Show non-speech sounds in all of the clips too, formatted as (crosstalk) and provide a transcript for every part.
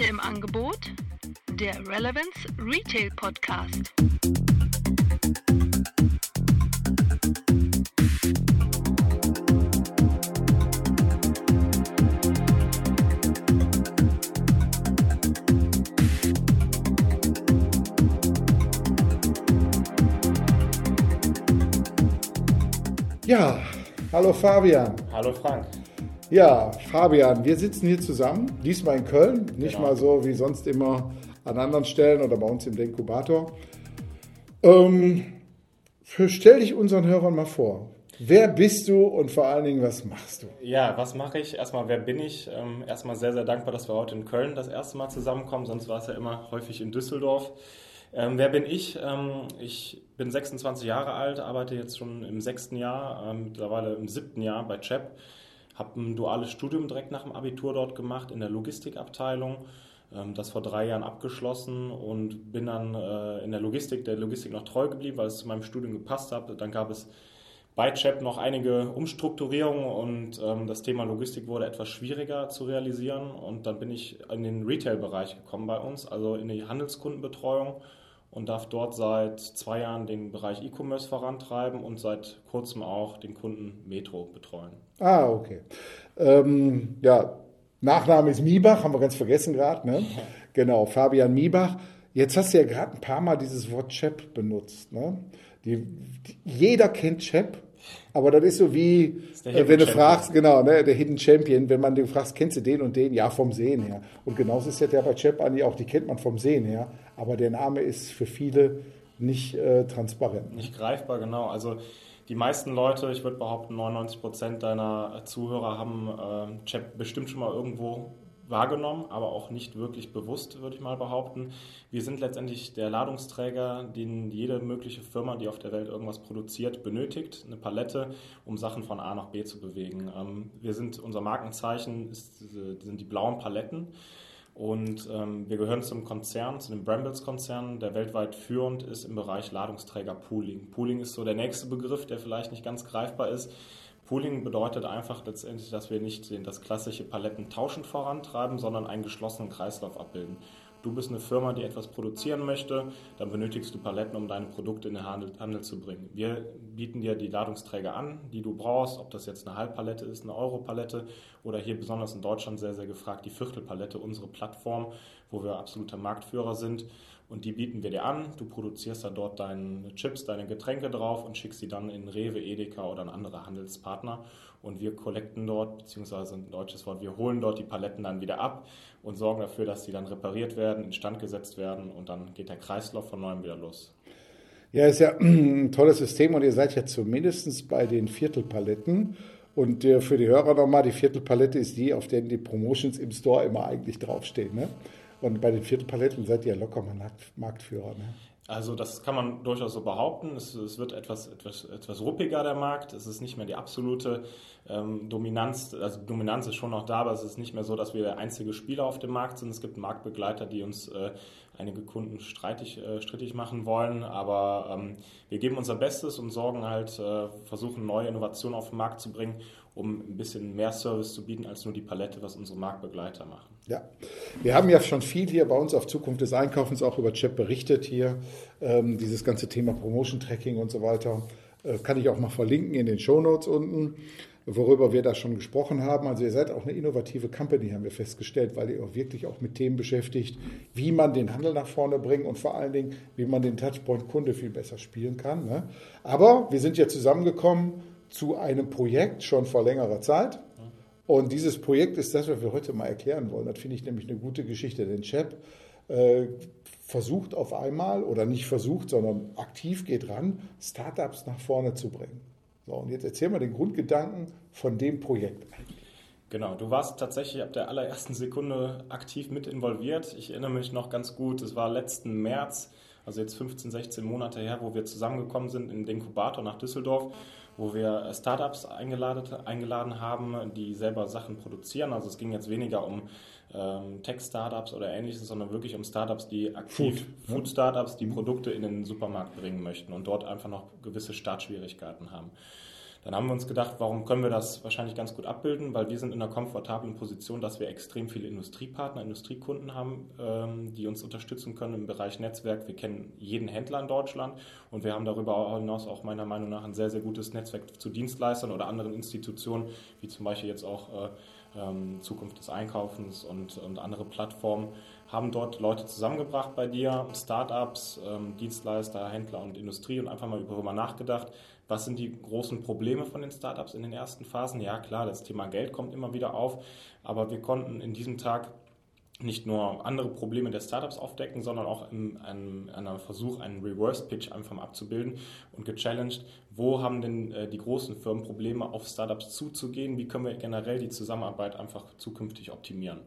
Heute im Angebot der Relevance Retail Podcast. Ja, hallo Fabian. Hallo Frank. Ja, Fabian, wir sitzen hier zusammen, diesmal in Köln, nicht Genau. mal so wie sonst immer an anderen Stellen oder bei uns im Denkubator. Ähm, stell dich unseren Hörern mal vor. Wer bist du und vor allen Dingen, was machst du? Ja, was mache ich? Erstmal, wer bin ich? Ähm, erstmal sehr, sehr dankbar, dass wir heute in Köln das erste Mal zusammenkommen, sonst war es ja immer häufig in Düsseldorf. Ähm, wer bin ich? Ähm, ich bin 26 Jahre alt, arbeite jetzt schon im sechsten Jahr, ähm, mittlerweile im siebten Jahr bei CHEP. Habe ein duales Studium direkt nach dem Abitur dort gemacht in der Logistikabteilung. Ähm, das vor drei Jahren abgeschlossen und bin dann äh, in der Logistik, der Logistik noch treu geblieben, weil es zu meinem Studium gepasst hat. Dann gab es bei CHEP noch einige Umstrukturierungen und ähm, das Thema Logistik wurde etwas schwieriger zu realisieren. Und dann bin ich in den Retail-Bereich gekommen bei uns, also in die Handelskundenbetreuung und darf dort seit zwei Jahren den Bereich E-Commerce vorantreiben und seit kurzem auch den Kunden Metro betreuen. Ah, okay. Ähm, ja, Nachname ist Miebach, haben wir ganz vergessen gerade. Ne? Genau, Fabian Miebach. Jetzt hast du ja gerade ein paar Mal dieses Wort Chep benutzt. Ne? Die, die, jeder kennt Chep, aber das ist so wie, ist der äh, wenn du Champion. fragst, genau, ne, der Hidden Champion, wenn man den fragst, kennst du den und den? Ja, vom Sehen her. Und genauso ist es ja bei Chep eigentlich auch, die kennt man vom Sehen her, aber der Name ist für viele nicht äh, transparent. Nicht greifbar, genau. Also die meisten Leute, ich würde behaupten, 99 Prozent deiner Zuhörer haben äh, Chat bestimmt schon mal irgendwo wahrgenommen, aber auch nicht wirklich bewusst, würde ich mal behaupten. Wir sind letztendlich der Ladungsträger, den jede mögliche Firma, die auf der Welt irgendwas produziert, benötigt, eine Palette, um Sachen von A nach B zu bewegen. Ähm, wir sind, unser Markenzeichen ist, diese- sind die blauen Paletten. Und ähm, wir gehören zum Konzern, zu dem Brambles-Konzern, der weltweit führend ist im Bereich Ladungsträger Pooling. Pooling ist so der nächste Begriff, der vielleicht nicht ganz greifbar ist. Pooling bedeutet einfach letztendlich, dass wir nicht das klassische Palettentauschen vorantreiben, sondern einen geschlossenen Kreislauf abbilden. Du bist eine Firma, die etwas produzieren möchte, dann benötigst du Paletten, um deine Produkte in den Handel, Handel zu bringen. Wir bieten dir die Ladungsträger an, die du brauchst, ob das jetzt eine Halbpalette ist, eine Europalette oder hier besonders in Deutschland sehr, sehr gefragt die Viertelpalette, unsere Plattform, wo wir absoluter Marktführer sind. Und die bieten wir dir an. Du produzierst da dort deine Chips, deine Getränke drauf und schickst sie dann in Rewe, Edeka oder an andere Handelspartner. Und wir collecten dort, beziehungsweise ein deutsches Wort, wir holen dort die Paletten dann wieder ab und sorgen dafür, dass sie dann repariert werden, instand gesetzt werden und dann geht der Kreislauf von neuem wieder los. Ja, ist ja (clears throat) ein tolles System und ihr seid ja zumindest bei den Viertelpaletten. Und äh, für die Hörer nochmal, die Viertelpalette ist die, auf der die Promotions im Store immer eigentlich draufstehen. Ne? Und bei den Viertelpaletten seid ihr locker mal Markt- Marktführer. Ne? Also das kann man durchaus so behaupten. Es, es wird etwas, etwas, etwas ruppiger, der Markt. Es ist nicht mehr die absolute ähm, Dominanz. Also Dominanz ist schon noch da, aber es ist nicht mehr so, dass wir der einzige Spieler auf dem Markt sind. Es gibt Marktbegleiter, die uns äh, einige Kunden streitig, äh, strittig machen wollen. Aber ähm, wir geben unser Bestes und sorgen halt, äh, versuchen neue Innovationen auf den Markt zu bringen, um ein bisschen mehr Service zu bieten als nur die Palette, was unsere Marktbegleiter machen. Ja, wir haben ja schon viel hier bei uns auf Zukunft des Einkaufens auch über Chat berichtet hier. Ähm, dieses ganze Thema Promotion Tracking und so weiter äh, kann ich auch mal verlinken in den Shownotes unten, worüber wir da schon gesprochen haben. Also ihr seid auch eine innovative Company, haben wir festgestellt, weil ihr auch wirklich auch mit Themen beschäftigt, wie man den Handel nach vorne bringt und vor allen Dingen, wie man den Touchpoint Kunde viel besser spielen kann. Ne? Aber wir sind ja zusammengekommen zu einem Projekt schon vor längerer Zeit. Und dieses Projekt ist das, was wir heute mal erklären wollen. Das finde ich nämlich eine gute Geschichte. Denn Chap äh, versucht auf einmal, oder nicht versucht, sondern aktiv geht ran, Startups nach vorne zu bringen. So, und jetzt erzähl mal den Grundgedanken von dem Projekt. Genau, du warst tatsächlich ab der allerersten Sekunde aktiv mit involviert. Ich erinnere mich noch ganz gut, es war letzten März, also jetzt 15, 16 Monate her, wo wir zusammengekommen sind in den Inkubator nach Düsseldorf, wo wir äh, Startups eingeladen, eingeladen haben, die selber Sachen produzieren. Also es ging jetzt weniger um ähm, Tech-Startups oder ähnliches, sondern wirklich um Startups, die aktiv, Food, ne? Food-Startups, die Produkte in den Supermarkt bringen möchten und dort einfach noch gewisse Startschwierigkeiten haben. Dann haben wir uns gedacht, warum können wir das wahrscheinlich ganz gut abbilden, weil wir sind in einer komfortablen Position, dass wir extrem viele Industriepartner, Industriekunden haben, ähm, die uns unterstützen können im Bereich Netzwerk. Wir kennen jeden Händler in Deutschland und wir haben darüber hinaus auch meiner Meinung nach ein sehr, sehr gutes Netzwerk zu Dienstleistern oder anderen Institutionen, wie zum Beispiel jetzt auch äh, ähm, Zukunft des Einkaufens und, und andere Plattformen, haben dort Leute zusammengebracht bei dir, Startups, ähm, Dienstleister, Händler und Industrie und einfach mal darüber nachgedacht, was sind die großen Probleme von den Startups in den ersten Phasen? Ja, klar, das Thema Geld kommt immer wieder auf, aber wir konnten in diesem Tag nicht nur andere Probleme der Startups aufdecken, sondern auch in einem, einem Versuch, einen Reverse-Pitch einfach mal abzubilden und gechallenged, wo haben denn äh, die großen Firmen Probleme, auf Startups zuzugehen, wie können wir generell die Zusammenarbeit einfach zukünftig optimieren.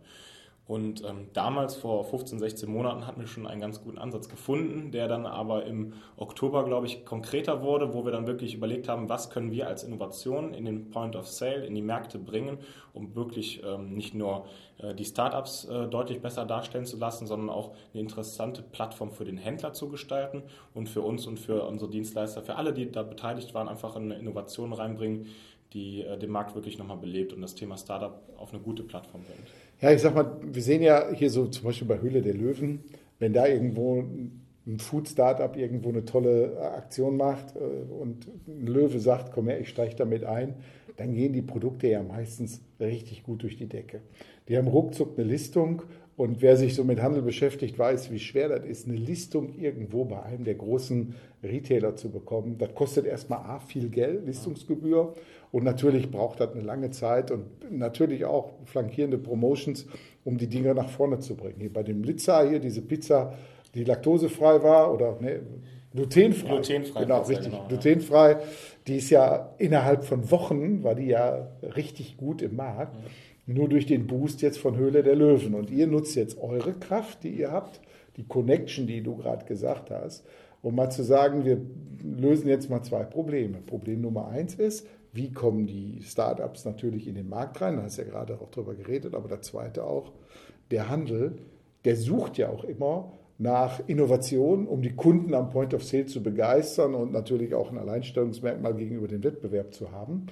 Und ähm, damals, vor 15, 16 Monaten, hatten wir schon einen ganz guten Ansatz gefunden, der dann aber im Oktober, glaube ich, konkreter wurde, wo wir dann wirklich überlegt haben, was können wir als Innovation in den Point of Sale, in die Märkte bringen, um wirklich ähm, nicht nur äh, die Startups äh, deutlich besser darstellen zu lassen, sondern auch eine interessante Plattform für den Händler zu gestalten und für uns und für unsere Dienstleister, für alle, die da beteiligt waren, einfach eine Innovation reinbringen, die äh, den Markt wirklich nochmal belebt und das Thema Startup auf eine gute Plattform bringt. Ja, ich sag mal, wir sehen ja hier so zum Beispiel bei Höhle der Löwen, wenn da irgendwo ein Food-Startup irgendwo eine tolle Aktion macht äh, und ein Löwe sagt, komm her, ich steige damit ein, dann gehen die Produkte ja meistens richtig gut durch die Decke. Die haben ruckzuck eine Listung und wer sich so mit Handel beschäftigt, weiß, wie schwer das ist, eine Listung irgendwo bei einem der großen Retailer zu bekommen. Das kostet erstmal A, viel Geld, Listungsgebühr. Und natürlich braucht das eine lange Zeit und natürlich auch flankierende Promotions, um die Dinge nach vorne zu bringen. Hier bei dem Blitzer hier, diese Pizza, die laktosefrei war oder ne, glutenfrei. Glutenfrei. Genau, richtig. Genau, glutenfrei. Ja. Die ist ja innerhalb von Wochen, war die ja richtig gut im Markt. Ja nur durch den Boost jetzt von Höhle der Löwen. Und ihr nutzt jetzt eure Kraft, die ihr habt, die Connection, die du gerade gesagt hast, um mal zu sagen, wir lösen jetzt mal zwei Probleme. Problem Nummer eins ist, wie kommen die Startups natürlich in den Markt rein? Da hast du ja gerade auch drüber geredet, aber der zweite auch, der Handel, der sucht ja auch immer nach Innovation, um die Kunden am Point of Sale zu begeistern und natürlich auch ein Alleinstellungsmerkmal gegenüber dem Wettbewerb zu haben.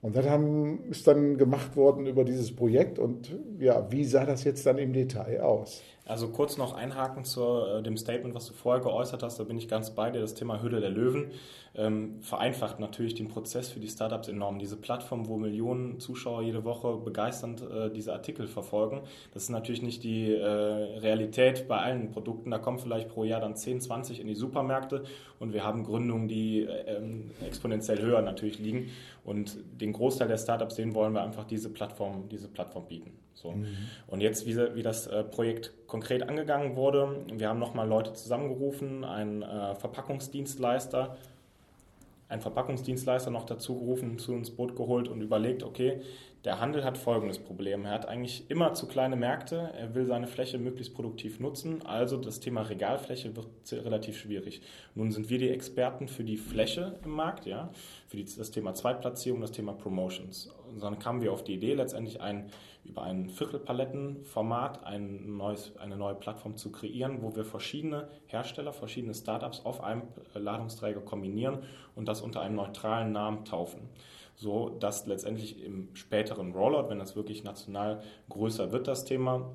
Und das haben, ist dann gemacht worden über dieses Projekt. Und ja, wie sah das jetzt dann im Detail aus? Also kurz noch einhaken zu äh, dem Statement, was du vorher geäußert hast, da bin ich ganz bei dir, das Thema Hülle der Löwen ähm, vereinfacht natürlich den Prozess für die Startups enorm. Diese Plattform, wo Millionen Zuschauer jede Woche begeisternd äh, diese Artikel verfolgen, das ist natürlich nicht die äh, Realität bei allen Produkten. Da kommen vielleicht pro Jahr dann 10, 20 in die Supermärkte und wir haben Gründungen, die äh, exponentiell höher natürlich liegen. Und den Großteil der Startups, denen wollen wir einfach diese Plattform, diese Plattform bieten. So. Mhm. Und jetzt, wie, wie das äh, Projekt konkret angegangen wurde, wir haben nochmal Leute zusammengerufen, einen äh, Verpackungsdienstleister, einen Verpackungsdienstleister noch dazu gerufen, zu ins Boot geholt und überlegt, okay, der Handel hat folgendes Problem. Er hat eigentlich immer zu kleine Märkte, er will seine Fläche möglichst produktiv nutzen, also das Thema Regalfläche wird relativ schwierig. Nun sind wir die Experten für die Fläche im Markt, ja, für die, das Thema Zweitplatzierung, das Thema Promotions. Dann kamen wir auf die Idee, letztendlich ein, über ein Viertelpalettenformat ein neues, eine neue Plattform zu kreieren, wo wir verschiedene Hersteller, verschiedene Startups auf einem Ladungsträger kombinieren und das unter einem neutralen Namen taufen. So dass letztendlich im späteren Rollout, wenn das wirklich national größer wird, das Thema,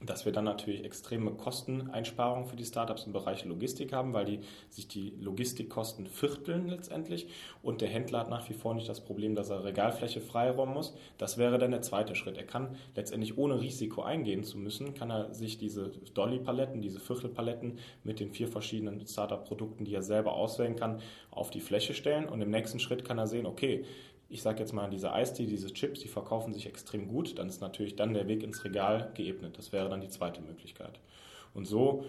dass wir dann natürlich extreme Kosteneinsparungen für die Startups im Bereich Logistik haben, weil die sich die Logistikkosten vierteln letztendlich und der Händler hat nach wie vor nicht das Problem, dass er Regalfläche freiräumen muss. Das wäre dann der zweite Schritt. Er kann letztendlich ohne Risiko eingehen zu müssen, kann er sich diese Dolly-Paletten, diese Viertelpaletten mit den vier verschiedenen Startup-Produkten, die er selber auswählen kann, auf die Fläche stellen und im nächsten Schritt kann er sehen, okay, ich sage jetzt mal, diese Eistee, diese Chips, die verkaufen sich extrem gut, dann ist natürlich dann der Weg ins Regal geebnet. Das wäre dann die zweite Möglichkeit. Und so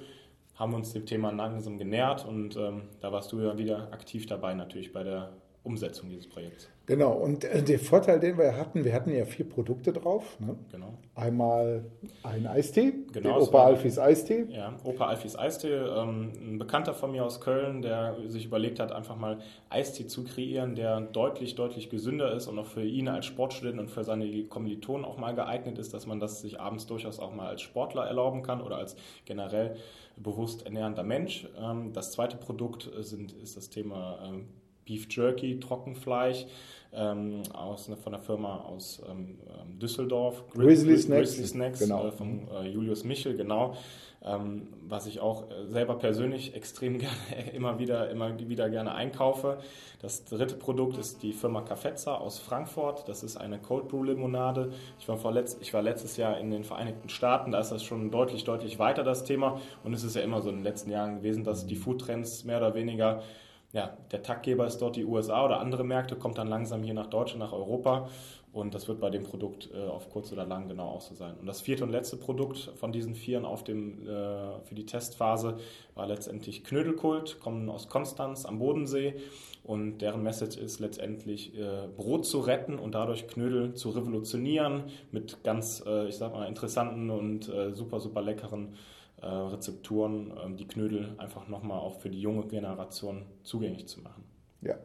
haben wir uns dem Thema langsam genähert und ähm, da warst du ja wieder aktiv dabei natürlich bei der Umsetzung dieses Projekts. Genau, und äh, der Vorteil, den wir hatten, wir hatten ja vier Produkte drauf. Ne? Genau. Einmal ein Eistee, genau, den Opa Alfis Eistee. Ja, Opa Alfis Eistee, ähm, ein Bekannter von mir aus Köln, der sich überlegt hat, einfach mal Eistee zu kreieren, der deutlich, deutlich gesünder ist und auch für ihn als Sportstudent und für seine Kommilitonen auch mal geeignet ist, dass man das sich abends durchaus auch mal als Sportler erlauben kann oder als generell bewusst ernährender Mensch. Ähm, das zweite Produkt sind, ist das Thema ähm, Beef Jerky, Trockenfleisch ähm, aus, von der Firma aus ähm, ähm Düsseldorf. Grizzly Snacks. Grizzly Snacks genau. äh, von äh, Julius Michel, genau. Ähm, was ich auch äh, selber persönlich extrem (laughs) gerne, immer wieder, immer wieder gerne einkaufe. Das dritte Produkt ist die Firma Cafezza aus Frankfurt. Das ist eine Cold Brew Limonade. Ich war, vorletzt, ich war letztes Jahr in den Vereinigten Staaten, da ist das schon deutlich, deutlich weiter das Thema. Und es ist ja immer so in den letzten Jahren gewesen, dass die Foodtrends mehr oder weniger ja, der Taktgeber ist dort die USA oder andere Märkte, kommt dann langsam hier nach Deutschland, nach Europa. Und das wird bei dem Produkt äh, auf kurz oder lang genau auch so sein. Und das vierte und letzte Produkt von diesen vieren auf dem, äh, für die Testphase war letztendlich Knödelkult, kommen aus Konstanz am Bodensee. Und deren Message ist letztendlich, äh, Brot zu retten und dadurch Knödel zu revolutionieren mit ganz, äh, ich sag mal, interessanten und äh, super, super leckeren äh, Rezepturen, ähm, die Knödel einfach nochmal auch für die junge Generation zugänglich zu machen. Ja,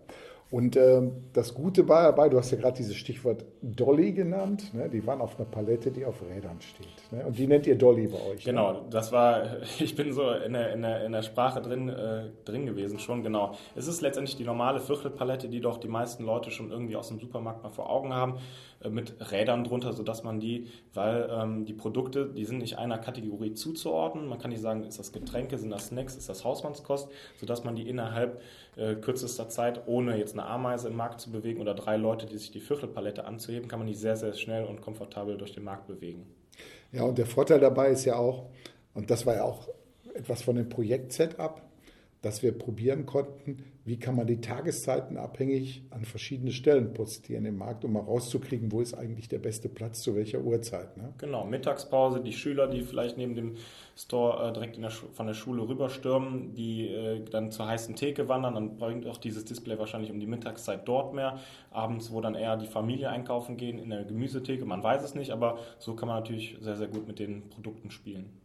und äh, das Gute war dabei, du hast ja gerade dieses Stichwort Dolly genannt, ne? die waren auf einer Palette, die auf Rädern steht. Ne? Und die nennt ihr Dolly bei euch. Ne? Genau, ne? das war, (laughs) ich bin so in der, in der, in der Sprache drin, äh, drin gewesen schon, genau. Es ist letztendlich die normale Viertelpalette, die doch die meisten Leute schon irgendwie aus dem Supermarkt mal vor Augen haben. Äh, mit Rädern drunter, sodass man die, weil ähm, die Produkte, die sind nicht einer Kategorie zuzuordnen. Man kann nicht sagen, ist das Getränke, sind das Snacks, ist das Hausmannskost, sodass man die innerhalb äh, kürzester Zeit, ohne jetzt eine Ameise im Markt zu bewegen oder drei Leute, die sich die Viertelpalette anzuheben, kann man die sehr, sehr schnell und komfortabel durch den Markt bewegen. Ja, und der Vorteil dabei ist ja auch, und das war ja auch etwas von dem Projekt-Setup, dass wir probieren konnten, wie kann man die Tageszeiten abhängig an verschiedene Stellen postieren im Markt, um mal rauszukriegen, wo ist eigentlich der beste Platz zu welcher Uhrzeit. Ne? Genau, Mittagspause, die Schüler, die vielleicht neben dem Store äh, direkt der von der Schule rüberstürmen, die äh, dann zur heißen Theke wandern, dann bringt auch dieses Display wahrscheinlich um die Mittagszeit dort mehr. Abends, wo dann eher die Familie einkaufen gehen in der Gemüsetheke, man weiß es nicht, aber so kann man natürlich sehr, sehr gut mit den Produkten spielen.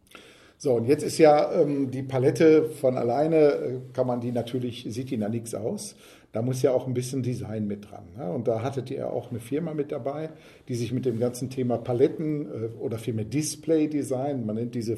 So, und jetzt ist ja ähm, die Palette von alleine, äh, kann man die natürlich, sieht die nach nichts aus. Da muss ja auch ein bisschen Design mit dran. Ne? Und da hattet ihr auch eine Firma mit dabei, die sich mit dem ganzen Thema Paletten äh, oder vielmehr Display-Design, man nennt diese,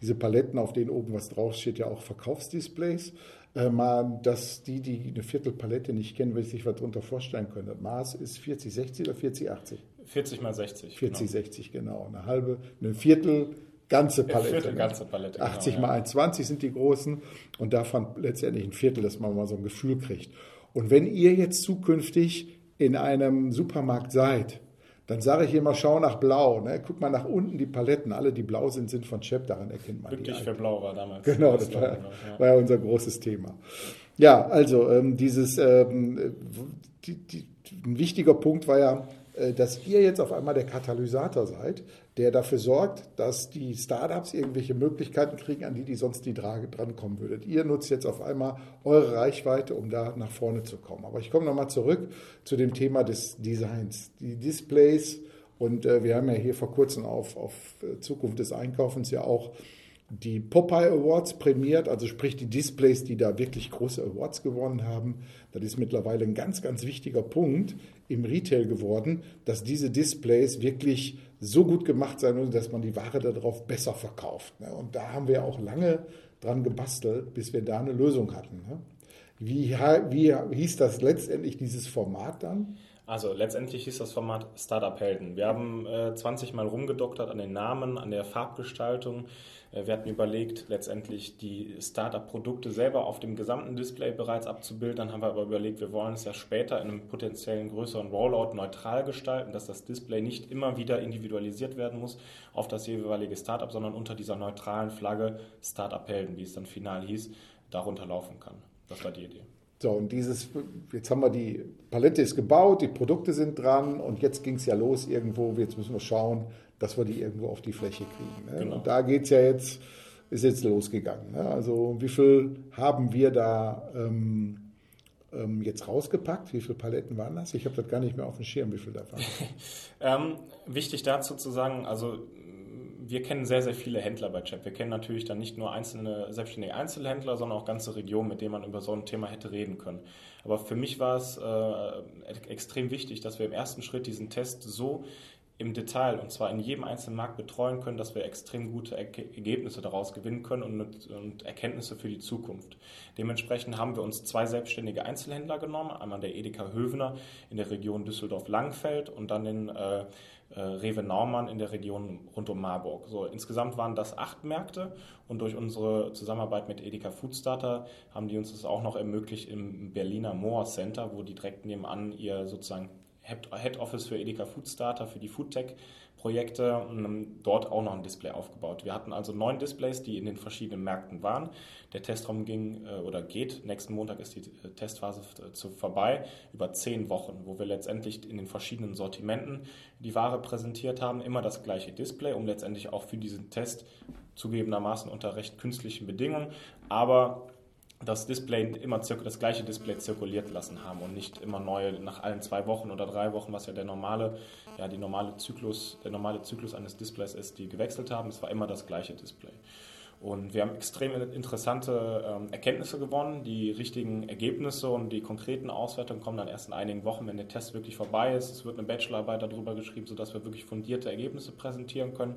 diese Paletten, auf denen oben was draufsteht, ja auch Verkaufsdisplays. Äh, mal, dass die, die eine Viertelpalette nicht kennen, sich was darunter vorstellen können. Das Maß ist 40, 60 oder 40, 80? 40 mal 60. 40, genau. 60, genau. Eine halbe, eine Viertel ganze Palette. Viertel, ne? ganze Palette 80 genau, mal ja. 20 sind die großen und davon letztendlich ein Viertel, dass man mal so ein Gefühl kriegt. Und wenn ihr jetzt zukünftig in einem Supermarkt seid, dann sage ich immer, schau nach Blau. Ne? Guck mal nach unten, die Paletten, alle, die blau sind, sind von Chep, daran erkennt man Glücklich die. für Blau war damals. Genau, das, war, ja. war, ja. unser großes Thema. Ja, also ähm, dieses, ähm, die, die, ein wichtiger Punkt war ja, äh, dass ihr jetzt auf einmal der Katalysator seid, der dafür sorgt, dass die Startups irgendwelche Möglichkeiten kriegen, an die die sonst die Drage drankommen würdet. Ihr nutzt jetzt auf einmal eure Reichweite, um da nach vorne zu kommen. Aber ich komme nochmal zurück zu dem Thema des Designs. Die Displays und äh, wir haben ja hier vor kurzem auf, auf äh, Zukunft des Einkaufens ja auch die Popeye Awards prämiert, also sprich die Displays, die da wirklich große Awards gewonnen haben. Das ist mittlerweile ein ganz, ganz wichtiger Punkt im Retail geworden, dass diese Displays wirklich so gut gemacht sein müssen, dass man die Ware darauf besser verkauft. Ne? Und da haben wir auch lange dran gebastelt, bis wir da eine Lösung hatten. Ne? Wie, wie hieß das letztendlich, dieses Format dann? Also letztendlich hieß das Format Startup Helden. Wir haben äh, 20 Mal rumgedoktert an den Namen, an der Farbgestaltung. Äh, wir hatten überlegt, letztendlich die Startup-Produkte selber auf dem gesamten Display bereits abzubilden. Dann haben wir aber überlegt, wir wollen es ja später in einem potenziellen größeren Rollout neutral gestalten, dass das Display nicht immer wieder individualisiert werden muss auf das jeweilige Startup, sondern unter dieser neutralen Flagge Startup Helden, wie es dann final hieß, darunter laufen kann. Das war die Idee. So, und dieses, jetzt haben wir die Palette ist gebaut, die Produkte sind dran und jetzt ging es ja los irgendwo, jetzt müssen wir schauen, dass wir die irgendwo auf die Fläche kriegen. Ne? Genau. Und da geht es ja jetzt, ist jetzt losgegangen. Ne? Also wie viel haben wir da ähm, ähm, jetzt rausgepackt? Wie viele Paletten waren das? Ich habe das gar nicht mehr auf dem Schirm, wie viel da waren. (laughs) ähm, wichtig dazu zu sagen, also wir kennen sehr, sehr viele Händler bei Chap. Wir kennen natürlich dann nicht nur einzelne selbstständige Einzelhändler, sondern auch ganze Regionen, mit denen man über so ein Thema hätte reden können. Aber für mich war es äh, extrem wichtig, dass wir im ersten Schritt diesen Test so im Detail und zwar in jedem einzelnen Markt betreuen können, dass wir extrem gute Ergebnisse daraus gewinnen können und, und, Erkenntnisse für die Zukunft. Dementsprechend haben wir uns zwei selbstständige Einzelhändler genommen, einmal der Edeka Hövener in der Region Düsseldorf-Langfeld und dann den äh, äh, Rewe Naumann in der Region rund um Marburg. So, insgesamt waren das acht Märkte und durch unsere Zusammenarbeit mit Edeka Foodstarter haben die uns das auch noch ermöglicht im Berliner Moor Center, wo die direkt nebenan ihr sozusagen Head Office für Edeka Foodstarter, für die Foodtech-Projekte dort auch noch ein Display aufgebaut. Wir hatten also neun Displays, die in den verschiedenen Märkten waren. Der Testraum ging äh, oder geht, nächsten Montag ist die äh, Testphase zu, vorbei, über zehn Wochen, wo wir letztendlich in den verschiedenen Sortimenten die Ware präsentiert haben, immer das gleiche Display, um letztendlich auch für diesen Test zugegebenermaßen unter recht künstlichen Bedingungen, aber das Display immer das gleiche Display zirkuliert lassen haben und nicht immer neue nach allen zwei Wochen oder drei Wochen, was ja der normale, ja die normale Zyklus, der normale Zyklus eines Displays ist, die gewechselt haben. Es war immer das gleiche Display. Und wir haben extrem interessante ähm, Erkenntnisse gewonnen. Die richtigen Ergebnisse und die konkreten Auswertungen kommen dann erst in einigen Wochen, wenn der Test wirklich vorbei ist. Es wird eine Bachelorarbeit darüber geschrieben, sodass wir wirklich fundierte Ergebnisse präsentieren können.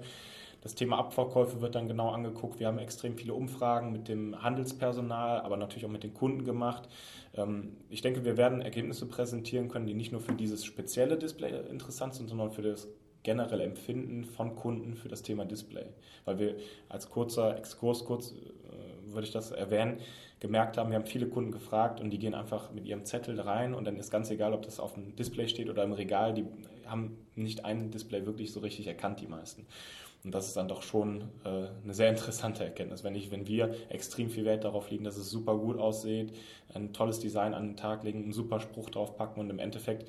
Das Thema Abverkäufe wird dann genau angeguckt. Wir haben extrem viele Umfragen mit dem Handelspersonal, aber natürlich auch mit den Kunden gemacht. Ähm, ich denke, wir werden Ergebnisse präsentieren können, die nicht nur für dieses spezielle Display interessant sind, sondern für das generelle Empfinden von Kunden für das Thema Display. Weil wir als kurzer Exkurs, kurz äh, würde ich das erwähnen, gemerkt haben, wir haben viele Kunden gefragt und die gehen einfach mit ihrem Zettel rein und dann ist ganz egal, ob das auf dem Display steht oder im Regal, die haben nicht ein Display wirklich so richtig erkannt, die meisten. Und das ist dann doch schon äh, eine sehr interessante Erkenntnis, wenn, ich, wenn wir extrem viel Wert darauf legen, dass es super gut aussieht, ein tolles Design an den Tag legen, einen super Spruch draufpacken und im Endeffekt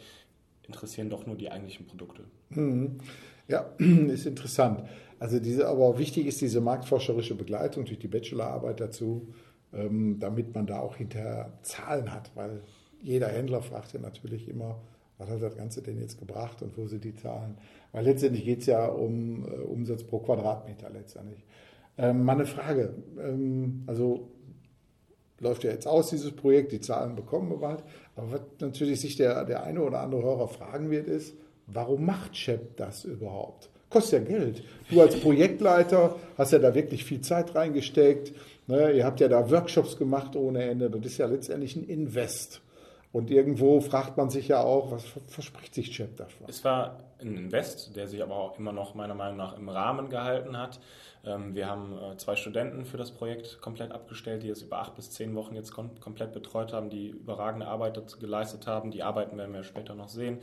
interessieren doch nur die eigentlichen Produkte. Mhm. Ja, (clears throat) ist interessant. Also diese, aber wichtig ist diese marktforscherische Begleitung durch die Bachelorarbeit dazu, ähm, damit man da auch hinter Zahlen hat, weil jeder Händler fragt ja natürlich immer, was hat das Ganze denn jetzt gebracht und wo sind die Zahlen? Weil letztendlich geht es ja um äh, Umsatz pro Quadratmeter letztendlich. Ähm, mal Frage. Ähm, also läuft ja jetzt aus, dieses Projekt, die Zahlen bekommen wir bald. Aber was natürlich sich der, der eine oder andere Hörer fragen wird, ist, warum macht Chep das überhaupt? Kostet ja Geld. Du als Projektleiter hast ja da wirklich viel Zeit reingesteckt. Ne? Ihr habt ja da Workshops gemacht ohne Ende. Das ist ja letztendlich ein Invest. Und irgendwo fragt man sich ja auch, was verspricht sich Chip davon? Es war ein Invest, der sich aber auch immer noch meiner Meinung nach im Rahmen gehalten hat. Ähm, wir haben äh, zwei Studenten für das Projekt komplett abgestellt, die es über acht bis zehn Wochen jetzt komplett betreut haben, die überragende Arbeit geleistet haben. Die Arbeiten werden wir später noch sehen.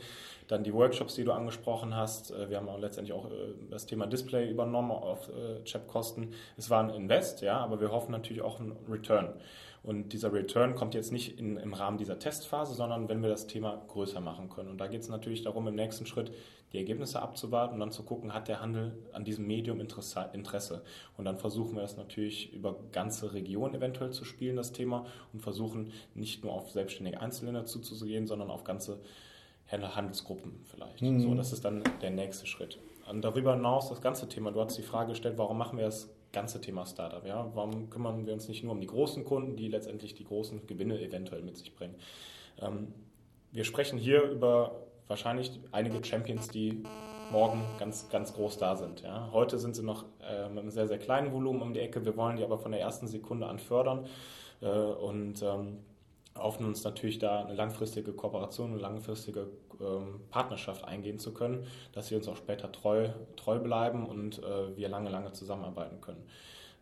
Dann die Workshops, die du angesprochen hast. Äh, wir haben auch letztendlich auch äh, das Thema Display übernommen auf Chip-Kosten. Es war ein Invest, ja, aber wir hoffen natürlich auch einen Return. Und dieser Return kommt jetzt nicht in, im Rahmen dieser Testphase, sondern wenn wir das Thema größer machen können. Und da geht es natürlich darum, im nächsten Schritt die Ergebnisse abzuwarten und dann zu gucken, hat der Handel an diesem Medium Interesse. Und dann versuchen wir das natürlich über ganze Regionen eventuell zu spielen, das Thema, und versuchen nicht nur auf selbstständige Einzelländer zuzugehen, sondern auf ganze Handelsgruppen vielleicht. Mhm. So, das ist dann der nächste Schritt. Und darüber hinaus das ganze Thema, du hast die Frage gestellt, warum machen wir das ganze Thema Startup. Ja? Warum kümmern wir uns nicht nur um die großen Kunden, die letztendlich die großen Gewinne eventuell mit sich bringen? Ähm, wir sprechen hier über wahrscheinlich einige Champions, die morgen ganz, ganz groß da sind. Ja? Heute sind sie noch äh, mit einem sehr, sehr kleinen Volumen um die Ecke. Wir wollen die aber von der ersten Sekunde an fördern äh, und ähm, hoffen uns natürlich da eine langfristige Kooperation, eine langfristige ähm, Partnerschaft eingehen zu können, dass sie uns auch später treu, treu bleiben und äh, wir lange, lange zusammenarbeiten können.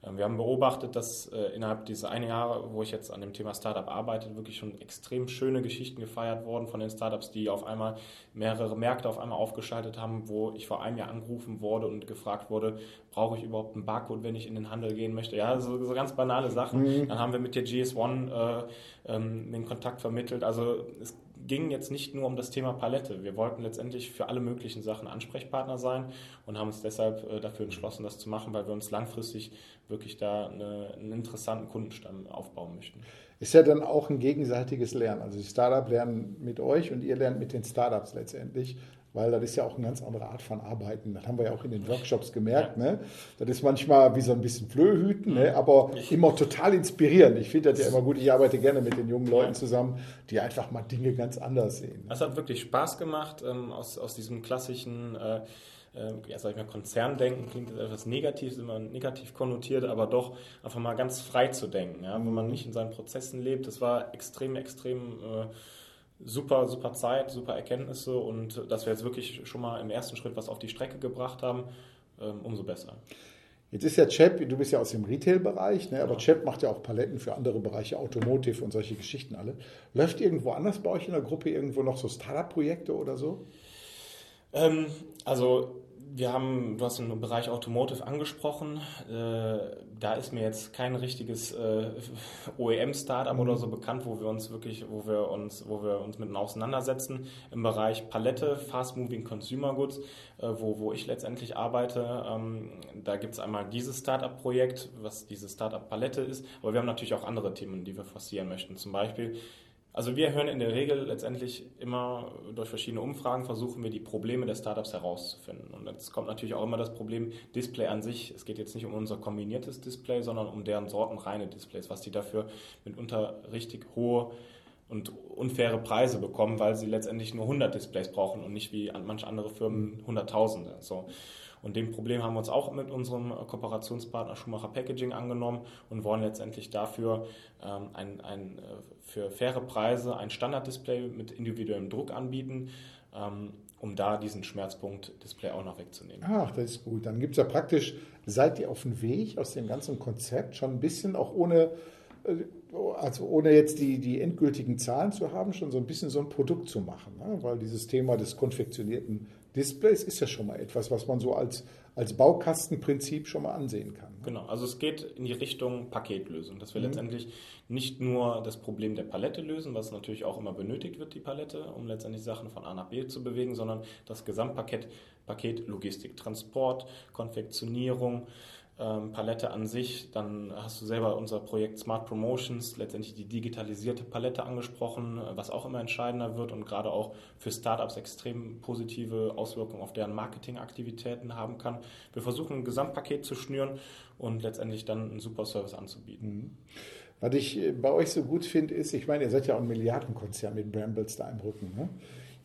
Ähm, wir haben beobachtet, dass äh, innerhalb dieser einen Jahre, wo ich jetzt an dem Thema Startup arbeite, wirklich schon extrem schöne Geschichten gefeiert wurden von den Startups, die auf einmal mehrere Märkte auf einmal aufgeschaltet haben, wo ich vor einem Jahr angerufen wurde und gefragt wurde, brauche ich überhaupt einen Barcode, wenn ich in den Handel gehen möchte? Ja, so, so ganz banale Sachen. Mhm. Dann haben wir mit der GS1 äh, ähm, den Kontakt vermittelt. Also es ging jetzt nicht nur um das Thema Palette. Wir wollten letztendlich für alle möglichen Sachen Ansprechpartner sein und haben uns deshalb äh, dafür entschlossen, das zu machen, weil wir uns langfristig wirklich da eine, einen interessanten Kundenstamm aufbauen möchten. Ist ja dann auch ein gegenseitiges Lernen. Also die Startup lernen mit euch und ihr lernt mit den Startups letztendlich weil das ist ja auch eine ganz andere Art von Arbeiten. Das haben wir ja auch in den Workshops gemerkt. Ja. Ne? Das ist manchmal wie so ein bisschen Flöhüten, ne? Mhm. aber immer total inspirierend. Ich finde das ja immer gut. Ich arbeite gerne mit den jungen Leuten zusammen, die einfach mal Dinge ganz anders sehen. Es hat wirklich Spaß gemacht, ähm, aus, aus diesem klassischen äh, äh, ja, sag ich mal, Konzerndenken klingt jetzt etwas negativ, ist immer negativ konnotiert, aber doch einfach mal ganz frei zu denken, ja, wenn man nicht in seinen Prozessen lebt. Das war extrem, extrem äh, super, super Zeit, super Erkenntnisse und dass wir jetzt wirklich schon mal im ersten Schritt was auf die Strecke gebracht haben, ähm, umso besser. Jetzt ist ja Chep, du bist ja aus dem Retail-Bereich, ne? aber ja. Chep macht ja auch Paletten für andere Bereiche, Automotive und solche Geschichten alle. Läuft irgendwo anders bei euch in der Gruppe irgendwo noch so Startup-Projekte oder so? Ähm, also wir haben, du hast den Bereich Automotive angesprochen. Äh, da ist mir jetzt kein richtiges äh, OEM-Startup mhm. oder so bekannt, wo wir uns wirklich, wo wir uns, wo wir uns mit auseinandersetzen. Im Bereich Palette, Fast Moving Consumer Goods, äh, wo, wo ich letztendlich arbeite, ähm, da gibt es einmal dieses Startup-Projekt, was diese Startup-Palette ist, aber wir haben natürlich auch andere Themen, die wir forcieren möchten. Zum Beispiel also wir hören in der Regel letztendlich immer durch verschiedene Umfragen versuchen wir die Probleme der Startups herauszufinden. Und jetzt kommt natürlich auch immer das Problem Display an sich. Es geht jetzt nicht um unser kombiniertes Display, sondern um deren sortenreine Displays, was die dafür mitunter richtig hohe und unfaire Preise bekommen, weil sie letztendlich nur 100 Displays brauchen und nicht wie manche andere Firmen Hunderttausende. So. Und dem Problem haben wir uns auch mit unserem Kooperationspartner Schumacher Packaging angenommen und wollen letztendlich dafür ähm, ein, ein, äh, für faire Preise ein Standarddisplay mit individuellem Druck anbieten. Ähm, um da diesen Schmerzpunkt Display auch noch wegzunehmen. Ach, das ist gut. Dann gibt es ja praktisch, seid ihr auf dem Weg aus dem ganzen Konzept schon ein bisschen, auch ohne, äh, also ohne jetzt die, die endgültigen Zahlen zu haben, schon so ein bisschen so ein Produkt zu machen. Ne? Weil dieses Thema des konfektionierten Displays ist ja schon mal etwas, was man so als, als Baukastenprinzip schon mal ansehen kann. Ne? Genau, also es geht in die Richtung Paketlösung, dass wir mhm. letztendlich nicht nur das Problem der Palette lösen, was natürlich auch immer benötigt wird, die Palette, um letztendlich Sachen von A nach B zu bewegen, sondern das Gesamtpaket, Paket Logistik, Transport, Konfektionierung, ähm, Palette an sich. Dann hast du selber unser Projekt Smart Promotions, letztendlich die digitalisierte Palette angesprochen, äh, was auch immer entscheidender wird und gerade auch für Startups extrem positive Auswirkungen auf deren Marketingaktivitäten haben kann. Wir versuchen ein Gesamtpaket zu schnüren und letztendlich dann einen super Service anzubieten. Mhm. Was ich äh, bei euch so gut finde, ist, ich meine, ihr seid ja auch ein Milliardenkonzern mit Brambles da im Rücken. Ne?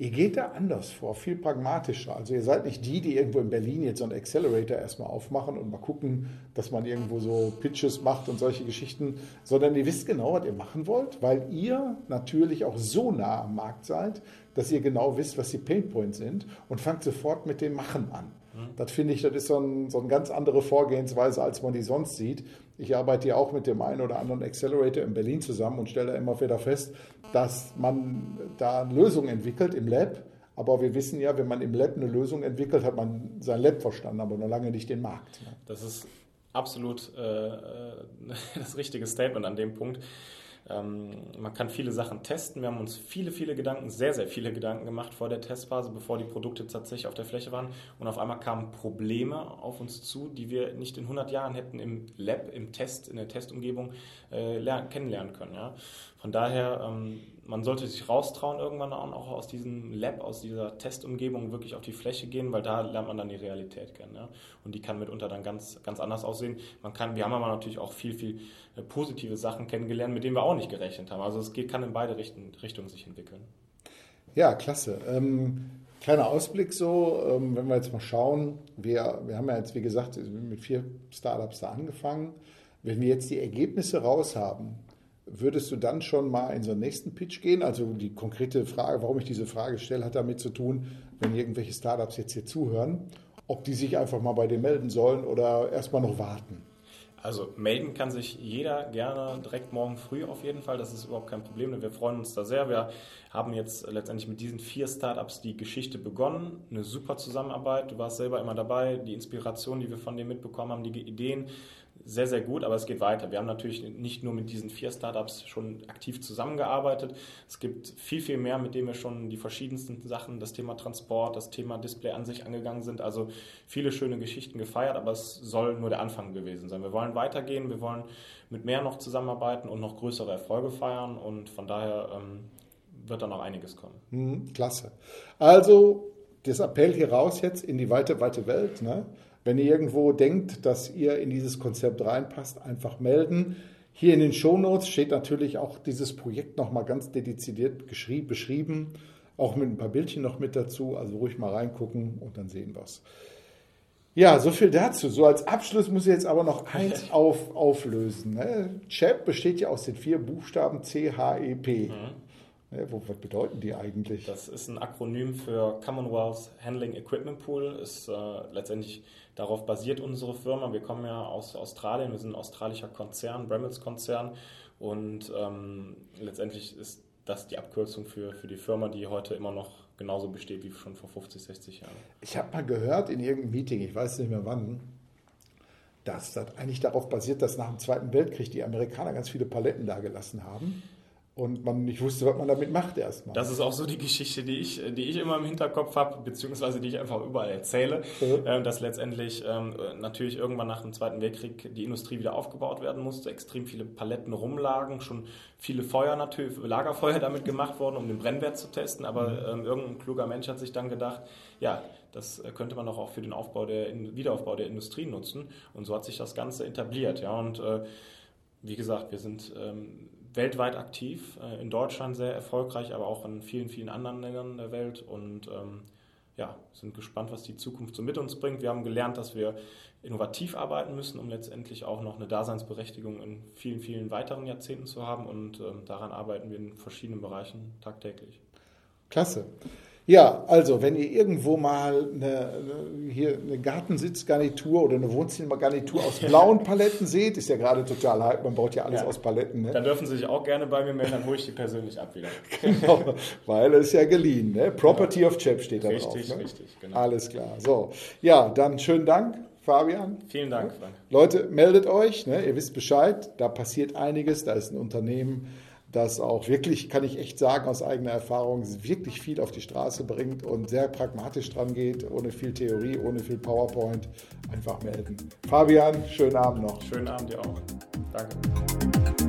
Ihr geht da anders vor, viel pragmatischer. Also ihr seid nicht die, die irgendwo in Berlin jetzt so einen Accelerator erstmal aufmachen und mal gucken, dass man irgendwo so Pitches macht und solche Geschichten, sondern ihr wisst genau, was ihr machen wollt, weil ihr natürlich auch so nah am Markt seid, dass ihr genau wisst, was die Painpoints sind und fangt sofort mit dem Machen an. Mhm. Das finde ich, das ist so, ein, so eine ganz andere Vorgehensweise, als man die sonst sieht. Ich arbeite ja auch mit dem einen oder anderen Accelerator in Berlin zusammen und stelle immer wieder fest, dass man da eine Lösung entwickelt im Lab. Aber wir wissen ja, wenn man im Lab eine Lösung entwickelt, hat man sein Lab verstanden, aber noch lange nicht den Markt. Ne? Das ist absolut äh, äh (laughs) das richtige Statement an dem Punkt. Ähm, man kann viele Sachen testen. Wir haben uns viele, viele Gedanken, sehr, sehr viele Gedanken gemacht vor der Testphase, bevor die Produkte tatsächlich auf der Fläche waren. Und auf einmal kamen Probleme auf uns zu, die wir nicht in 100 Jahren hätten im Lab, im Test, in der Testumgebung äh, lernen, kennenlernen können. Ja? Von daher, ähm, man sollte sich raustrauen, irgendwann auch aus diesem Lab, aus dieser Testumgebung wirklich auf die Fläche gehen, weil da lernt man dann die Realität kennen. Ja? Und die kann mitunter dann ganz, ganz anders aussehen. Man kann, wir haben aber natürlich auch viel, viel äh, positive Sachen kennengelernt, mit denen wir auch nicht gerechnet haben. Also es geht, kann in beide Richten, Richtungen sich entwickeln. Ja, klasse. Ähm, kleiner Ausblick so, ähm, wenn wir jetzt mal schauen, wir, wir haben ja jetzt, wie gesagt, mit vier Startups da angefangen. Wenn wir jetzt die Ergebnisse raus haben, Würdest du dann schon mal in so einen nächsten Pitch gehen? Also die konkrete Frage, warum ich diese Frage stelle, hat damit zu tun, wenn irgendwelche Startups jetzt hier zuhören, ob die sich einfach mal bei dir melden sollen oder erstmal noch warten. Also melden kann sich jeder gerne direkt morgen früh auf jeden Fall. Das ist überhaupt kein Problem. Wir freuen uns da sehr. Wir haben jetzt letztendlich mit diesen vier Startups die Geschichte begonnen. Eine super Zusammenarbeit. Du warst selber immer dabei. Die Inspiration, die wir von dir mitbekommen haben, die Ideen sehr, sehr gut, aber es geht weiter. Wir haben natürlich nicht nur mit diesen vier Startups schon aktiv zusammengearbeitet. Es gibt viel, viel mehr, mit denen wir schon die verschiedensten Sachen, das Thema Transport, das Thema Display an sich angegangen sind. Also viele schöne Geschichten gefeiert, aber es soll nur der Anfang gewesen sein. Wir wollen weitergehen, wir wollen mit mehr noch zusammenarbeiten und noch größere Erfolge feiern und von daher ähm, wird da noch einiges kommen. Mhm, klasse. Also das Appell hier raus jetzt in die weite, weite Welt. Ne? Wenn ihr irgendwo denkt, dass ihr in dieses Konzept reinpasst, einfach melden. Hier in den Shownotes steht natürlich auch dieses Projekt nochmal ganz dediziert beschrieben, auch mit ein paar Bildchen noch mit dazu. Also ruhig mal reingucken und dann sehen wir es. Ja, so viel dazu. So als Abschluss muss ich jetzt aber noch eins (laughs) auf, auflösen. Ne? CHEP besteht ja aus den vier Buchstaben C, H, E, P. Mhm. Ne, wo, was bedeuten die eigentlich? Das ist ein Akronym für Commonwealth Handling Equipment Pool. Ist äh, letztendlich darauf basiert unsere Firma. Wir kommen ja aus Australien, wir sind ein australischer Konzern, Brambles Konzern. Und ähm, letztendlich ist das die Abkürzung für, für die Firma, die heute immer noch genauso besteht wie schon vor 50, 60 Jahren. Ich habe mal gehört in irgendeinem Meeting, ich weiß nicht mehr wann, dass das eigentlich darauf basiert, dass nach dem Zweiten Weltkrieg die Amerikaner ganz viele Paletten da gelassen haben und man nicht wusste, was man damit macht erstmal. Das ist auch so die Geschichte, die ich, die ich immer im Hinterkopf habe, beziehungsweise die ich einfach überall erzähle, äh, dass letztendlich ähm, natürlich irgendwann nach dem Zweiten Weltkrieg die Industrie wieder aufgebaut werden musste, extrem viele Paletten rumlagen, schon viele Feuer natürlich, Lagerfeuer (laughs) damit gemacht worden, um den Brennwert zu testen, aber mhm. ähm, irgendein kluger Mensch hat sich dann gedacht, ja, das könnte man auch für den Aufbau der Wiederaufbau der Industrie nutzen und so hat sich das Ganze etabliert, ja und äh, wie gesagt, wir sind ähm, weltweit aktiv, äh, in Deutschland sehr erfolgreich, aber auch in vielen, vielen anderen Ländern der Welt und ähm, ja, sind gespannt, was die Zukunft so mit uns bringt. Wir haben gelernt, dass wir innovativ arbeiten müssen, um letztendlich auch noch eine Daseinsberechtigung in vielen, vielen weiteren Jahrzehnten zu haben und ähm, daran arbeiten wir in verschiedenen Bereichen tagtäglich. Klasse. Ja, also wenn ihr irgendwo mal eine, hier eine Gartensitzgarnitur oder eine Wohnzimmergarnitur aus (laughs) blauen Paletten seht, ist ja gerade total hype, man baut ja alles ja. aus Paletten. Ne? Dann dürfen Sie sich auch gerne bei mir melden, dann hole ich die persönlich ab wieder. (laughs) genau, weil es ja geliehen. Ne? Property genau. of Chap steht da richtig, drauf. Richtig, ne? richtig, genau. Alles klar. So, ja, dann schönen Dank. Fabian. Vielen Dank, Frank. Leute, meldet euch, ne? ihr wisst Bescheid, da passiert einiges, da ist ein Unternehmen, das auch wirklich, kann ich echt sagen, aus eigener Erfahrung, wirklich viel auf die Straße bringt und sehr pragmatisch dran geht, ohne viel Theorie, ohne viel PowerPoint. Einfach melden. Fabian, schönen Abend noch. Schönen Abend dir auch. Danke.